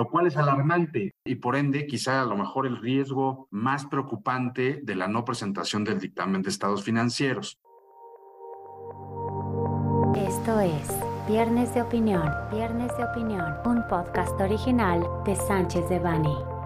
lo cual es alarmante y por ende quizá a lo mejor el riesgo más preocupante de la no presentación del dictamen de estados financieros. Esto es Viernes de Opinión, Viernes de Opinión, un podcast original de Sánchez de Bani.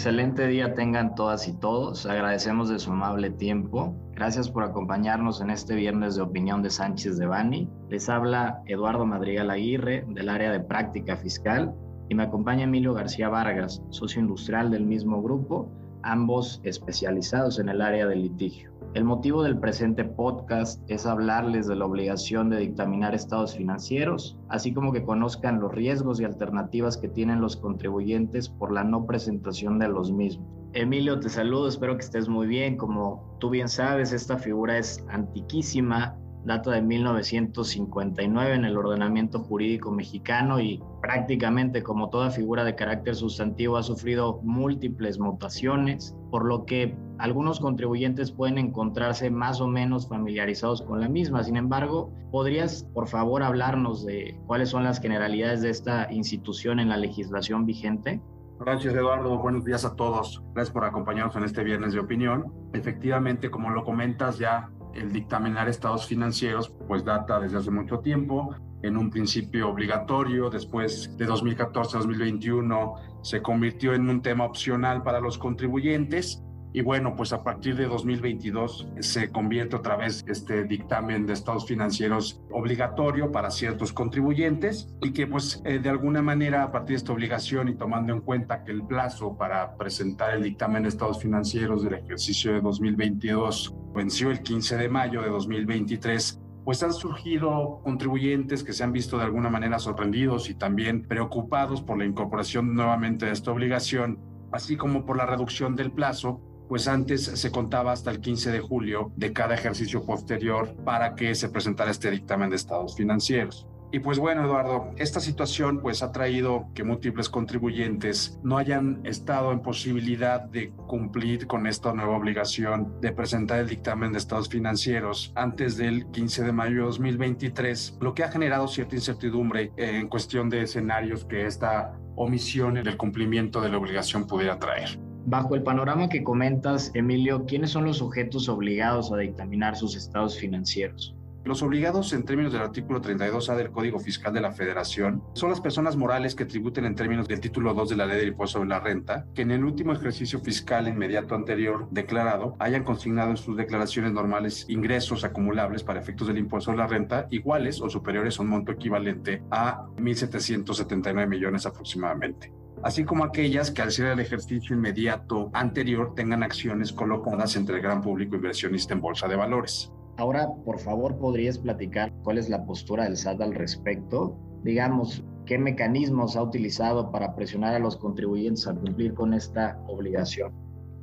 Excelente día tengan todas y todos. Agradecemos de su amable tiempo. Gracias por acompañarnos en este viernes de opinión de Sánchez de Bani. Les habla Eduardo Madrigal Aguirre del área de práctica fiscal y me acompaña Emilio García Vargas, socio industrial del mismo grupo, ambos especializados en el área del litigio. El motivo del presente podcast es hablarles de la obligación de dictaminar estados financieros, así como que conozcan los riesgos y alternativas que tienen los contribuyentes por la no presentación de los mismos. Emilio, te saludo, espero que estés muy bien. Como tú bien sabes, esta figura es antiquísima, data de 1959 en el ordenamiento jurídico mexicano y prácticamente como toda figura de carácter sustantivo ha sufrido múltiples mutaciones, por lo que algunos contribuyentes pueden encontrarse más o menos familiarizados con la misma. Sin embargo, ¿podrías por favor hablarnos de cuáles son las generalidades de esta institución en la legislación vigente? Gracias, Eduardo. Buenos días a todos. Gracias por acompañarnos en este viernes de opinión. Efectivamente, como lo comentas, ya el dictaminar estados financieros pues data desde hace mucho tiempo, en un principio obligatorio, después de 2014-2021 se convirtió en un tema opcional para los contribuyentes y bueno, pues a partir de 2022 se convierte otra vez este dictamen de estados financieros obligatorio para ciertos contribuyentes y que pues eh, de alguna manera a partir de esta obligación y tomando en cuenta que el plazo para presentar el dictamen de estados financieros del ejercicio de 2022 venció el 15 de mayo de 2023, pues han surgido contribuyentes que se han visto de alguna manera sorprendidos y también preocupados por la incorporación nuevamente de esta obligación, así como por la reducción del plazo pues antes se contaba hasta el 15 de julio de cada ejercicio posterior para que se presentara este dictamen de estados financieros. Y pues bueno, Eduardo, esta situación pues ha traído que múltiples contribuyentes no hayan estado en posibilidad de cumplir con esta nueva obligación de presentar el dictamen de estados financieros antes del 15 de mayo de 2023, lo que ha generado cierta incertidumbre en cuestión de escenarios que esta omisión del cumplimiento de la obligación pudiera traer. Bajo el panorama que comentas, Emilio, ¿quiénes son los sujetos obligados a dictaminar sus estados financieros? Los obligados en términos del artículo 32A del Código Fiscal de la Federación son las personas morales que tributen en términos del título 2 de la Ley del Impuesto sobre la Renta, que en el último ejercicio fiscal inmediato anterior declarado hayan consignado en sus declaraciones normales ingresos acumulables para efectos del impuesto sobre la renta iguales o superiores a un monto equivalente a 1.779 millones aproximadamente así como aquellas que al ser el ejercicio inmediato anterior tengan acciones colocadas entre el gran público inversionista en bolsa de valores. Ahora, por favor, ¿podrías platicar cuál es la postura del SAT al respecto? Digamos, ¿qué mecanismos ha utilizado para presionar a los contribuyentes a cumplir con esta obligación?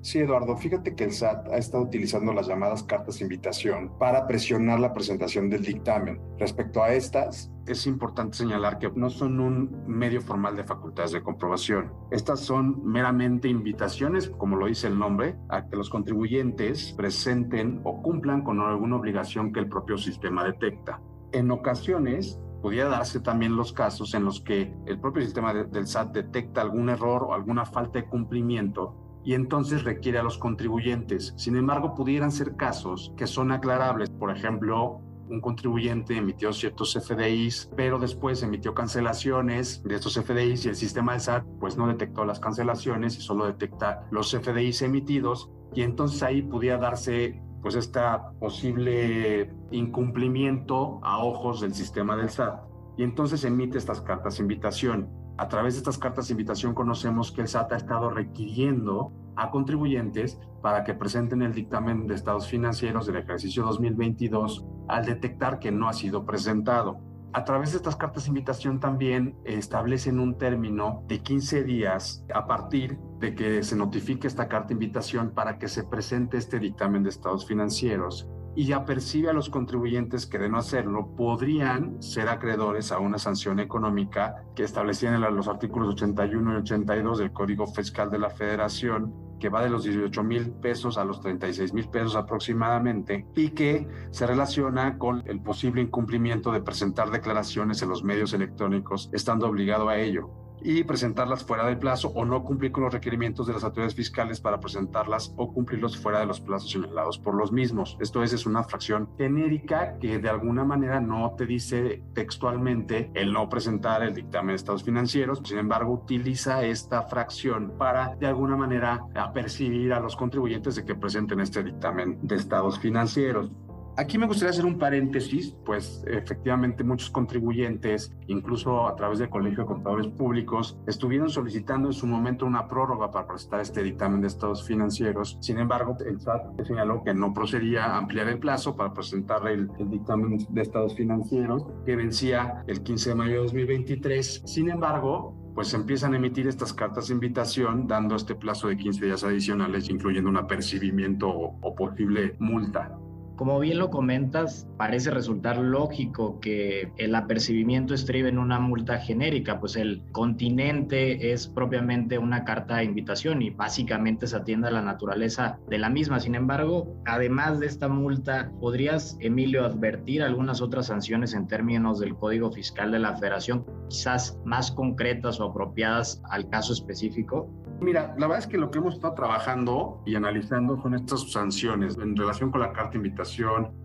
Sí, Eduardo, fíjate que el SAT ha estado utilizando las llamadas cartas de invitación para presionar la presentación del dictamen. Respecto a estas, es importante señalar que no son un medio formal de facultades de comprobación. Estas son meramente invitaciones, como lo dice el nombre, a que los contribuyentes presenten o cumplan con alguna obligación que el propio sistema detecta. En ocasiones, pudiera darse también los casos en los que el propio sistema del SAT detecta algún error o alguna falta de cumplimiento y entonces requiere a los contribuyentes. Sin embargo, pudieran ser casos que son aclarables. Por ejemplo, un contribuyente emitió ciertos FDIs, pero después emitió cancelaciones de estos FDIs y el sistema de SAT pues no detectó las cancelaciones y solo detecta los FDIs emitidos y entonces ahí pudiera darse pues este posible incumplimiento a ojos del sistema del SAT y entonces emite estas cartas de invitación. A través de estas cartas de invitación conocemos que el SAT ha estado requiriendo a contribuyentes para que presenten el dictamen de estados financieros del ejercicio 2022 al detectar que no ha sido presentado. A través de estas cartas de invitación también establecen un término de 15 días a partir de que se notifique esta carta de invitación para que se presente este dictamen de estados financieros y ya percibe a los contribuyentes que de no hacerlo podrían ser acreedores a una sanción económica que establecían en los artículos 81 y 82 del Código Fiscal de la Federación que va de los 18 mil pesos a los 36 mil pesos aproximadamente y que se relaciona con el posible incumplimiento de presentar declaraciones en los medios electrónicos estando obligado a ello y presentarlas fuera del plazo o no cumplir con los requerimientos de las autoridades fiscales para presentarlas o cumplirlos fuera de los plazos señalados por los mismos. Esto es, es una fracción genérica que de alguna manera no te dice textualmente el no presentar el dictamen de estados financieros, sin embargo utiliza esta fracción para de alguna manera apercibir a los contribuyentes de que presenten este dictamen de estados financieros. Aquí me gustaría hacer un paréntesis, pues efectivamente muchos contribuyentes, incluso a través del Colegio de Contadores Públicos, estuvieron solicitando en su momento una prórroga para presentar este dictamen de estados financieros. Sin embargo, el SAT señaló que no procedía ampliar el plazo para presentar el, el dictamen de estados financieros, que vencía el 15 de mayo de 2023. Sin embargo, pues empiezan a emitir estas cartas de invitación dando este plazo de 15 días adicionales, incluyendo un apercibimiento o, o posible multa. Como bien lo comentas, parece resultar lógico que el apercibimiento estribe en una multa genérica, pues el continente es propiamente una carta de invitación y básicamente se atiende a la naturaleza de la misma. Sin embargo, además de esta multa, ¿podrías, Emilio, advertir algunas otras sanciones en términos del Código Fiscal de la Federación, quizás más concretas o apropiadas al caso específico? Mira, la verdad es que lo que hemos estado trabajando y analizando son estas sanciones en relación con la carta de invitación,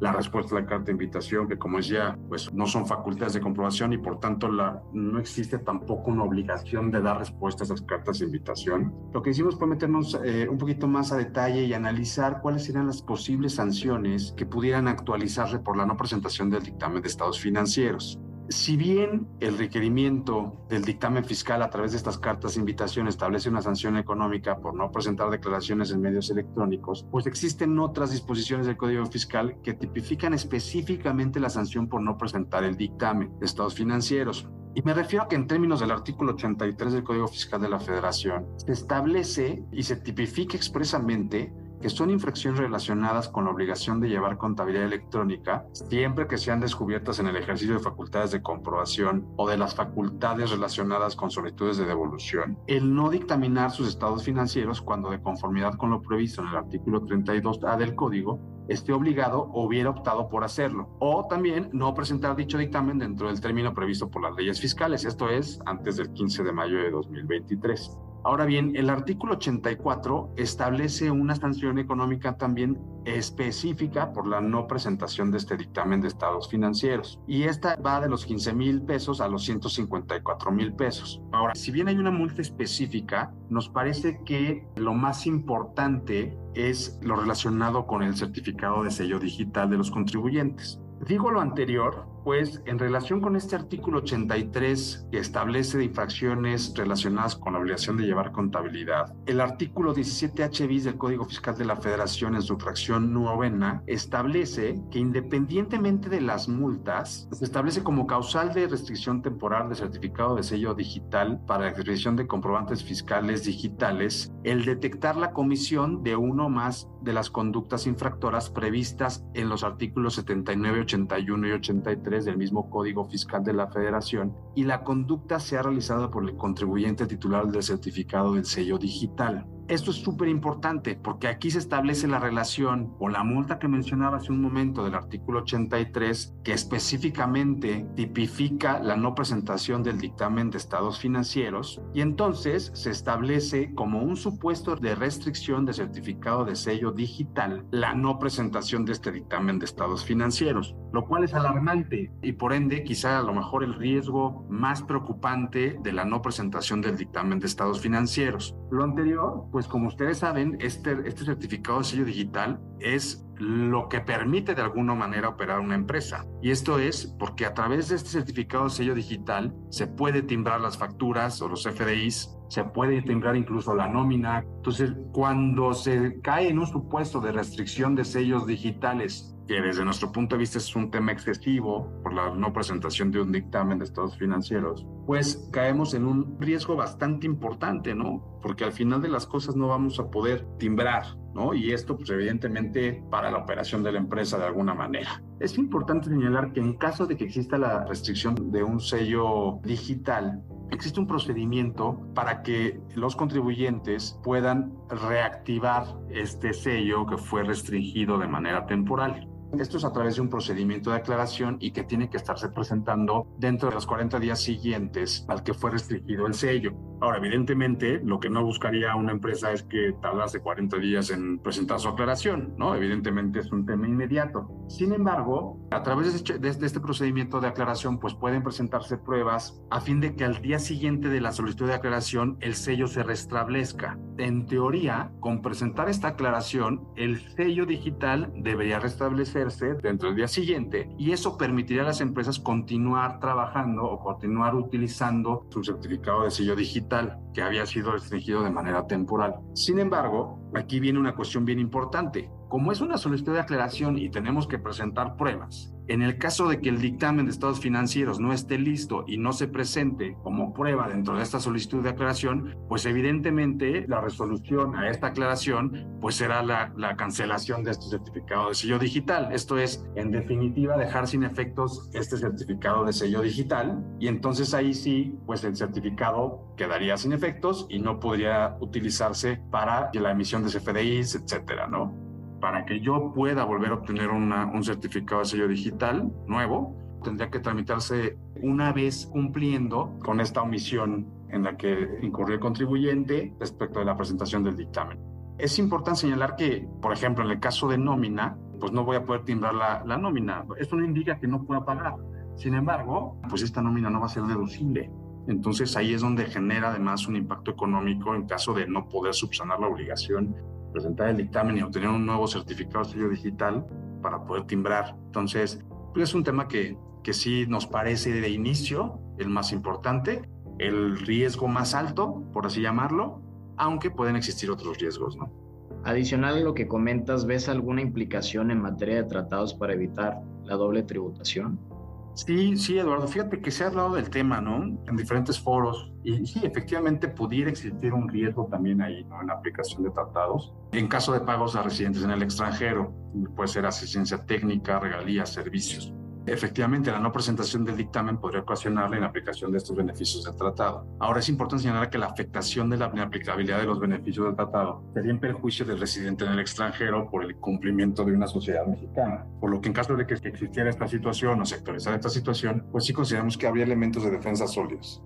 la respuesta a la carta de invitación, que como decía, pues no son facultades de comprobación y por tanto la, no existe tampoco una obligación de dar respuesta a esas cartas de invitación. Lo que hicimos fue meternos eh, un poquito más a detalle y analizar cuáles serían las posibles sanciones que pudieran actualizarse por la no presentación del dictamen de estados financieros. Si bien el requerimiento del dictamen fiscal a través de estas cartas de invitación establece una sanción económica por no presentar declaraciones en medios electrónicos, pues existen otras disposiciones del Código Fiscal que tipifican específicamente la sanción por no presentar el dictamen de estados financieros. Y me refiero a que en términos del artículo 83 del Código Fiscal de la Federación, se establece y se tipifica expresamente que son infracciones relacionadas con la obligación de llevar contabilidad electrónica siempre que sean descubiertas en el ejercicio de facultades de comprobación o de las facultades relacionadas con solicitudes de devolución. El no dictaminar sus estados financieros cuando de conformidad con lo previsto en el artículo 32A del código esté obligado o hubiera optado por hacerlo. O también no presentar dicho dictamen dentro del término previsto por las leyes fiscales, esto es, antes del 15 de mayo de 2023. Ahora bien, el artículo 84 establece una sanción económica también específica por la no presentación de este dictamen de estados financieros. Y esta va de los 15 mil pesos a los 154 mil pesos. Ahora, si bien hay una multa específica, nos parece que lo más importante es lo relacionado con el certificado de sello digital de los contribuyentes. Digo lo anterior pues en relación con este artículo 83 que establece infracciones relacionadas con la obligación de llevar contabilidad, el artículo 17H bis del Código Fiscal de la Federación en su fracción novena establece que independientemente de las multas, se establece como causal de restricción temporal de certificado de sello digital para la expedición de comprobantes fiscales digitales el detectar la comisión de uno o más de las conductas infractoras previstas en los artículos 79, 81 y 83 del mismo Código Fiscal de la Federación y la conducta sea realizada por el contribuyente titular del certificado del sello digital. Esto es súper importante porque aquí se establece la relación o la multa que mencionaba hace un momento del artículo 83 que específicamente tipifica la no presentación del dictamen de estados financieros y entonces se establece como un supuesto de restricción de certificado de sello digital la no presentación de este dictamen de estados financieros, lo cual es alarmante y por ende quizá a lo mejor el riesgo más preocupante de la no presentación del dictamen de estados financieros. Lo anterior pues como ustedes saben, este, este certificado de sello digital es lo que permite de alguna manera operar una empresa. Y esto es porque a través de este certificado de sello digital se puede timbrar las facturas o los FDIs, se puede timbrar incluso la nómina. Entonces, cuando se cae en un supuesto de restricción de sellos digitales que desde nuestro punto de vista es un tema excesivo por la no presentación de un dictamen de estados financieros, pues caemos en un riesgo bastante importante, ¿no? Porque al final de las cosas no vamos a poder timbrar, ¿no? Y esto, pues evidentemente, para la operación de la empresa de alguna manera. Es importante señalar que en caso de que exista la restricción de un sello digital, existe un procedimiento para que los contribuyentes puedan reactivar este sello que fue restringido de manera temporal. Esto es a través de un procedimiento de aclaración y que tiene que estarse presentando dentro de los 40 días siguientes al que fue restringido el sello. Ahora, evidentemente, lo que no buscaría una empresa es que tardase 40 días en presentar su aclaración, ¿no? Evidentemente es un tema inmediato. Sin embargo, a través de este, de este procedimiento de aclaración, pues pueden presentarse pruebas a fin de que al día siguiente de la solicitud de aclaración el sello se restablezca. En teoría, con presentar esta aclaración, el sello digital debería restablecer dentro del día siguiente y eso permitiría a las empresas continuar trabajando o continuar utilizando su certificado de sello digital que había sido restringido de manera temporal. Sin embargo, aquí viene una cuestión bien importante. Como es una solicitud de aclaración y tenemos que presentar pruebas, en el caso de que el dictamen de estados financieros no esté listo y no se presente como prueba dentro de esta solicitud de aclaración, pues evidentemente la resolución a esta aclaración pues será la, la cancelación de este certificado de sello digital. Esto es, en definitiva, dejar sin efectos este certificado de sello digital y entonces ahí sí, pues el certificado quedaría sin efectos y no podría utilizarse para la emisión de CFDIs, etcétera, ¿no? Para que yo pueda volver a obtener un certificado de sello digital nuevo, tendría que tramitarse una vez cumpliendo con esta omisión en la que incurrió el contribuyente respecto de la presentación del dictamen. Es importante señalar que, por ejemplo, en el caso de nómina, pues no voy a poder timbrar la, la nómina. Esto no indica que no pueda pagar. Sin embargo, pues esta nómina no va a ser deducible. Entonces ahí es donde genera además un impacto económico en caso de no poder subsanar la obligación presentar el dictamen y obtener un nuevo certificado de sello digital para poder timbrar. Entonces, pues es un tema que, que sí nos parece de inicio el más importante, el riesgo más alto, por así llamarlo, aunque pueden existir otros riesgos, ¿no? Adicional a lo que comentas, ¿ves alguna implicación en materia de tratados para evitar la doble tributación? Sí, sí, Eduardo, fíjate que se ha hablado del tema, ¿no? En diferentes foros. Y sí, efectivamente pudiera existir un riesgo también ahí, ¿no? En la aplicación de tratados. En caso de pagos a residentes en el extranjero, puede ser asistencia técnica, regalías, servicios. Efectivamente, la no presentación del dictamen podría ocasionar la inaplicación de estos beneficios del tratado. Ahora es importante señalar que la afectación de la inaplicabilidad de los beneficios del tratado sería en perjuicio del residente en el extranjero por el cumplimiento de una sociedad mexicana. Por lo que en caso de que existiera esta situación o sectorizar esta situación, pues sí consideramos que habría elementos de defensa sólidos.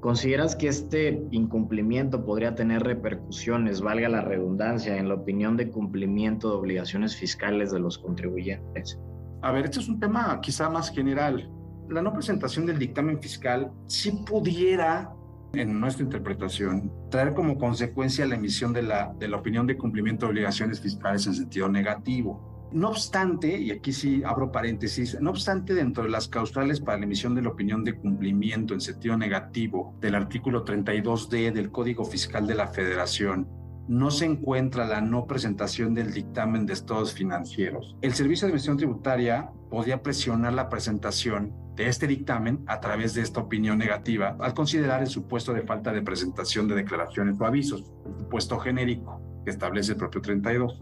¿Consideras que este incumplimiento podría tener repercusiones, valga la redundancia, en la opinión de cumplimiento de obligaciones fiscales de los contribuyentes? A ver, este es un tema quizá más general. La no presentación del dictamen fiscal sí pudiera, en nuestra interpretación, traer como consecuencia la emisión de la, de la opinión de cumplimiento de obligaciones fiscales en sentido negativo. No obstante, y aquí sí abro paréntesis, no obstante, dentro de las causales para la emisión de la opinión de cumplimiento en sentido negativo del artículo 32D del Código Fiscal de la Federación, no se encuentra la no presentación del dictamen de estados financieros. El Servicio de Administración Tributaria podía presionar la presentación de este dictamen a través de esta opinión negativa al considerar el supuesto de falta de presentación de declaraciones o avisos, el supuesto genérico que establece el propio 32.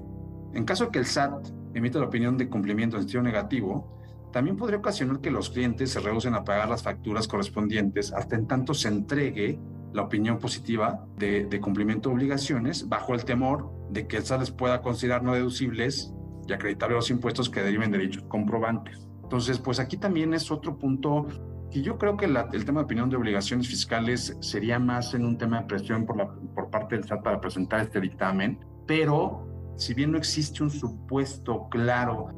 En caso de que el SAT emita la opinión de cumplimiento en sentido negativo, también podría ocasionar que los clientes se rehúsen a pagar las facturas correspondientes hasta en tanto se entregue la opinión positiva de, cumplimiento de obligaciones bajo el temor de que el SAT les pueda considerar no deducibles y acreditar los impuestos que deriven de dichos comprobantes. Entonces, pues aquí también es otro punto que yo creo que el tema de opinión de obligaciones fiscales sería más en un tema de presión por, por parte del SAT para presentar este dictamen, pero si bien no existe un supuesto claro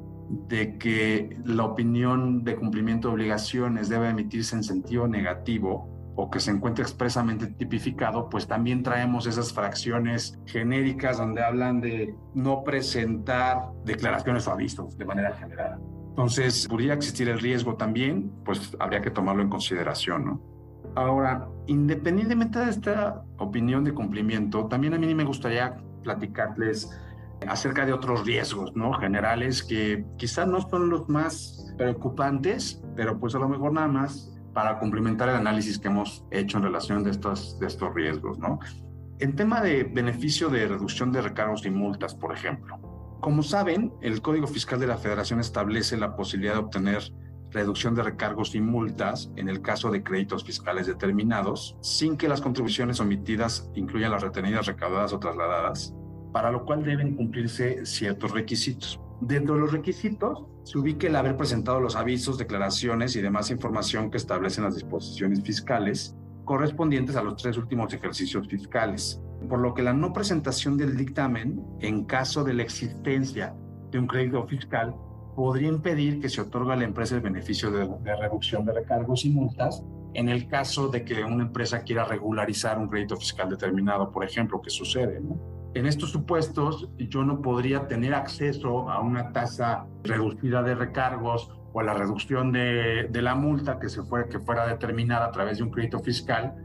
de que la opinión de cumplimiento de obligaciones debe emitirse en sentido negativo, o que se encuentre expresamente tipificado, pues también traemos esas fracciones genéricas donde hablan de no presentar declaraciones o avisos de manera general. Entonces, podría existir el riesgo también, pues habría que tomarlo en consideración, ¿no? Ahora, independientemente de esta opinión de cumplimiento, también a mí me gustaría platicarles acerca de otros riesgos, ¿no? Generales que quizás no son los más preocupantes, pero pues a lo mejor nada más para complementar el análisis que hemos hecho en relación de estos, de estos riesgos. ¿no? En tema de beneficio de reducción de recargos y multas, por ejemplo. Como saben, el Código Fiscal de la Federación establece la posibilidad de obtener reducción de recargos y multas en el caso de créditos fiscales determinados, sin que las contribuciones omitidas incluyan las retenidas, recaudadas o trasladadas, para lo cual deben cumplirse ciertos requisitos. Dentro de los requisitos se ubica el haber presentado los avisos, declaraciones y demás información que establecen las disposiciones fiscales correspondientes a los tres últimos ejercicios fiscales, por lo que la no presentación del dictamen, en caso de la existencia de un crédito fiscal, podría impedir que se otorgue a la empresa el beneficio de, reducción de recargos y multas en el caso de que una empresa quiera regularizar un crédito fiscal determinado, por ejemplo, que sucede. En estos supuestos, yo no podría tener acceso a una tasa reducida de recargos o a la reducción de, la multa que, se fuera, que fuera determinada a través de un crédito fiscal,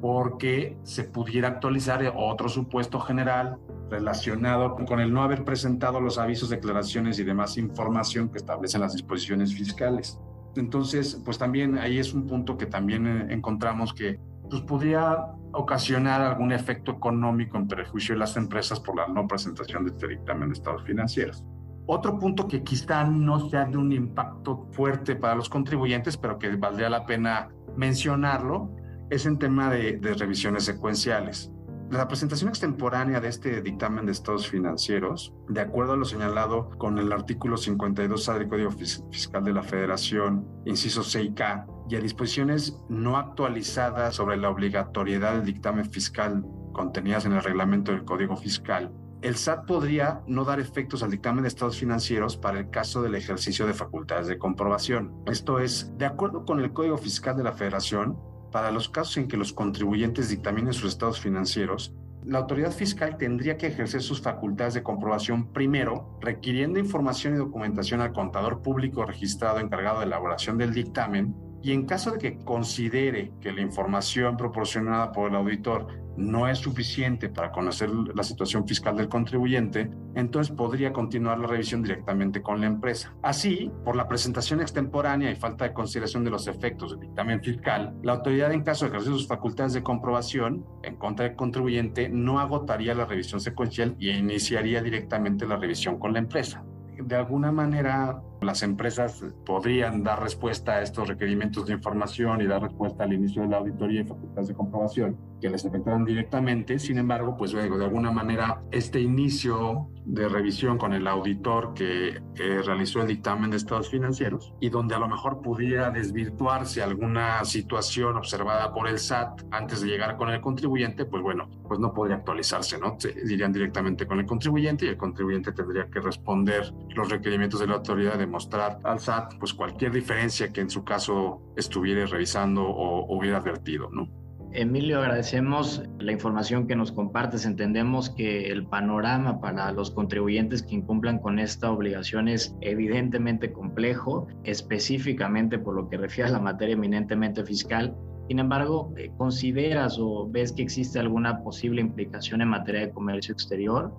porque se pudiera actualizar otro supuesto general relacionado con el no haber presentado los avisos, declaraciones y demás información que establecen las disposiciones fiscales. Entonces, pues también ahí es un punto que también encontramos que pues podría ocasionar algún efecto económico en perjuicio de las empresas por la no presentación de este dictamen de estados financieros. Otro punto que quizá no sea de un impacto fuerte para los contribuyentes, pero que valdría la pena mencionarlo, es en tema de, revisiones secuenciales. La presentación extemporánea de este dictamen de estados financieros, de acuerdo a lo señalado con el artículo 52A del Código Fiscal de la Federación, inciso 6K, y a disposiciones no actualizadas sobre la obligatoriedad del dictamen fiscal contenidas en el reglamento del Código Fiscal, el SAT podría no dar efectos al dictamen de estados financieros para el caso del ejercicio de facultades de comprobación. Esto es, de acuerdo con el Código Fiscal de la Federación, para los casos en que los contribuyentes dictaminen sus estados financieros, la autoridad fiscal tendría que ejercer sus facultades de comprobación primero, requiriendo información y documentación al contador público registrado encargado de elaboración del dictamen, y en caso de que considere que la información proporcionada por el auditor no es suficiente para conocer la situación fiscal del contribuyente, entonces podría continuar la revisión directamente con la empresa. Así, por la presentación extemporánea y falta de consideración de los efectos del dictamen fiscal, la autoridad en caso de ejercer sus facultades de comprobación en contra del contribuyente no agotaría la revisión secuencial y iniciaría directamente la revisión con la empresa. De alguna manera, las empresas podrían dar respuesta a estos requerimientos de información y dar respuesta al inicio de la auditoría y facultades de comprobación que les afectaran directamente. Sin embargo, pues luego, de alguna manera, este inicio de revisión con el auditor que eh, realizó el dictamen de estados financieros y donde a lo mejor pudiera desvirtuarse alguna situación observada por el SAT antes de llegar con el contribuyente, pues bueno, pues no podría actualizarse, ¿no? Se irían directamente con el contribuyente y el contribuyente tendría que responder los requerimientos de la autoridad de mostrar al SAT pues cualquier diferencia que en su caso estuviera revisando o, hubiera advertido, ¿no? Emilio, agradecemos la información que nos compartes. Entendemos que el panorama para los contribuyentes que incumplan con esta obligación es evidentemente complejo, específicamente por lo que refiere a la materia eminentemente fiscal. Sin embargo, ¿consideras o ves que existe alguna posible implicación en materia de comercio exterior?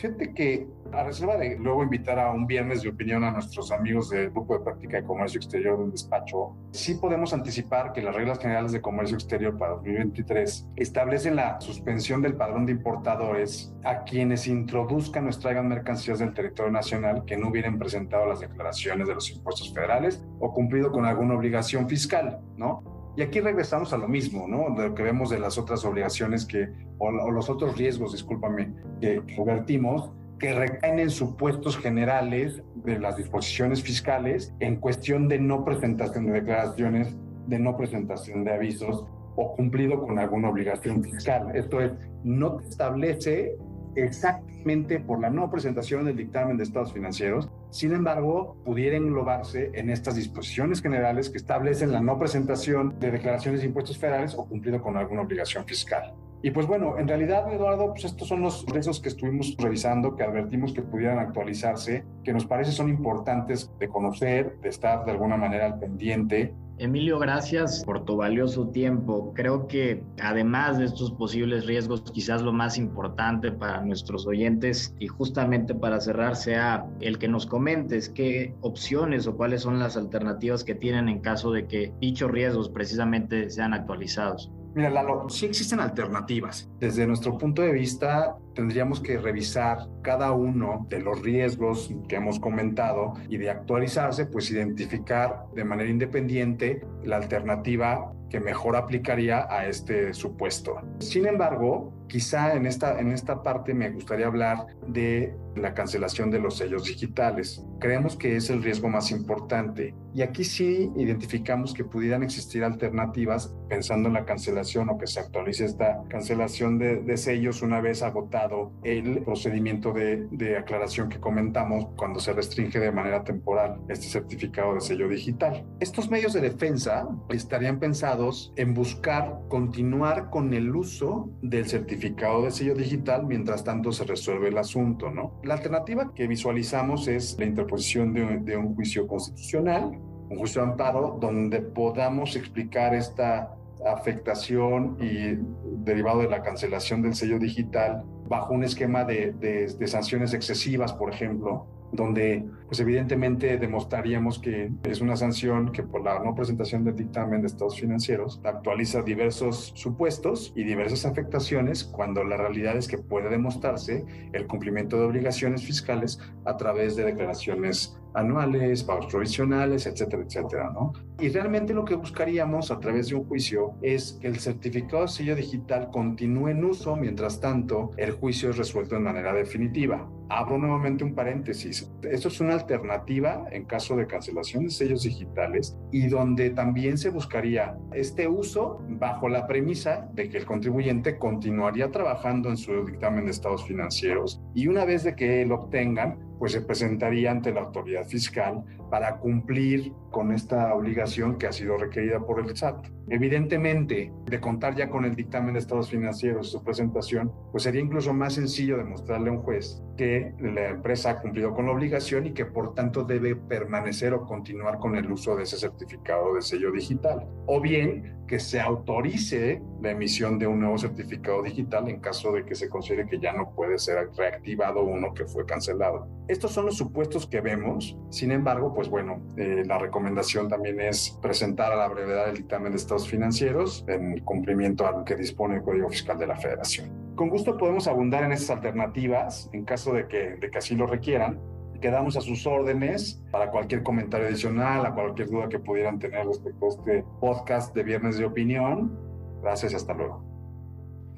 Fíjate que a reserva de luego invitar a un viernes de opinión a nuestros amigos del Grupo de Práctica de Comercio Exterior del despacho, sí podemos anticipar que las reglas generales de comercio exterior para 2023 establecen la suspensión del padrón de importadores a quienes introduzcan o extraigan mercancías del territorio nacional que no hubieran presentado las declaraciones de los impuestos federales o cumplido con alguna obligación fiscal, ¿no? Y aquí regresamos a lo mismo, ¿no? De lo que vemos de las otras obligaciones que, o, o los otros riesgos, discúlpame, que vertimos, que recaen en supuestos generales de las disposiciones fiscales en cuestión de no presentación de declaraciones, de no presentación de avisos o cumplido con alguna obligación fiscal. Esto es, no te establece exactamente por la no presentación del dictamen de estados financieros, sin embargo, pudiera englobarse en estas disposiciones generales que establecen la no presentación de declaraciones de impuestos federales o cumplido con alguna obligación fiscal. Y pues bueno, en realidad, Eduardo, pues estos son los riesgos que estuvimos revisando, que advertimos que pudieran actualizarse, que nos parece son importantes de conocer, de estar de alguna manera al pendiente Emilio, gracias por tu valioso tiempo. Creo que además de estos posibles riesgos, quizás lo más importante para nuestros oyentes y justamente para cerrar sea el que nos comentes qué opciones o cuáles son las alternativas que tienen en caso de que dichos riesgos precisamente sean actualizados. Mira, Lalo, sí existen alternativas. Desde nuestro punto de vista, tendríamos que revisar cada uno de los riesgos que hemos comentado y de actualizarse, pues identificar de manera independiente la alternativa que mejor aplicaría a este supuesto. Sin embargo, quizá en esta, en esta parte me gustaría hablar de la cancelación de los sellos digitales. Creemos que es el riesgo más importante y aquí sí identificamos que pudieran existir alternativas pensando en la cancelación o que se actualice esta cancelación de, sellos una vez agotado el procedimiento de, de aclaración que comentamos cuando se restringe de manera temporal este certificado de sello digital. Estos medios de defensa estarían pensados en buscar continuar con el uso del certificado de sello digital mientras tanto se resuelve el asunto, ¿no? La alternativa que visualizamos es la interposición de, un juicio constitucional, un juicio de amparo, donde podamos explicar esta afectación y derivado de la cancelación del sello digital bajo un esquema de sanciones excesivas, por ejemplo, donde pues evidentemente demostraríamos que es una sanción que por la no presentación del dictamen de estados financieros actualiza diversos supuestos y diversas afectaciones cuando la realidad es que puede demostrarse el cumplimiento de obligaciones fiscales a través de declaraciones anuales, pagos provisionales, etcétera, etcétera, ¿no? Y realmente lo que buscaríamos a través de un juicio es que el certificado de sello digital continúe en uso mientras tanto el juicio es resuelto de manera definitiva. Abro nuevamente un paréntesis. Esto es una alternativa en caso de cancelación de sellos digitales y donde también se buscaría este uso bajo la premisa de que el contribuyente continuaría trabajando en su dictamen de estados financieros y una vez de que lo obtengan, pues se presentaría ante la autoridad fiscal para cumplir con esta obligación que ha sido requerida por el SAT. Evidentemente, de contar ya con el dictamen de estados financieros y su presentación, pues sería incluso más sencillo demostrarle a un juez que la empresa ha cumplido con la obligación y que por tanto debe permanecer o continuar con el uso de ese certificado de sello digital. O bien que se autorice la emisión de un nuevo certificado digital en caso de que se considere que ya no puede ser reactivado uno que fue cancelado. Estos son los supuestos que vemos. Sin embargo, pues bueno, eh, la recomendación también es presentar a la brevedad el dictamen de estados financieros en cumplimiento a lo que dispone el Código Fiscal de la Federación. Con gusto podemos abundar en estas alternativas en caso de que, de que así lo requieran. Quedamos a sus órdenes para cualquier comentario adicional, a cualquier duda que pudieran tener respecto a este podcast de Viernes de Opinión. Gracias y hasta luego.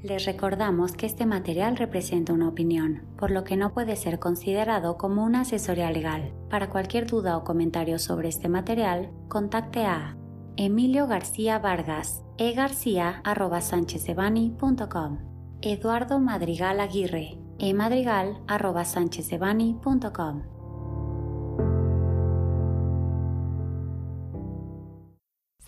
Les recordamos que este material representa una opinión, por lo que no puede ser considerado como una asesoría legal. Para cualquier duda o comentario sobre este material, contacte a Emilio García Vargas, egarcia.sanchezebani.com, Eduardo Madrigal Aguirre, emadrigal.sanchezebani.com.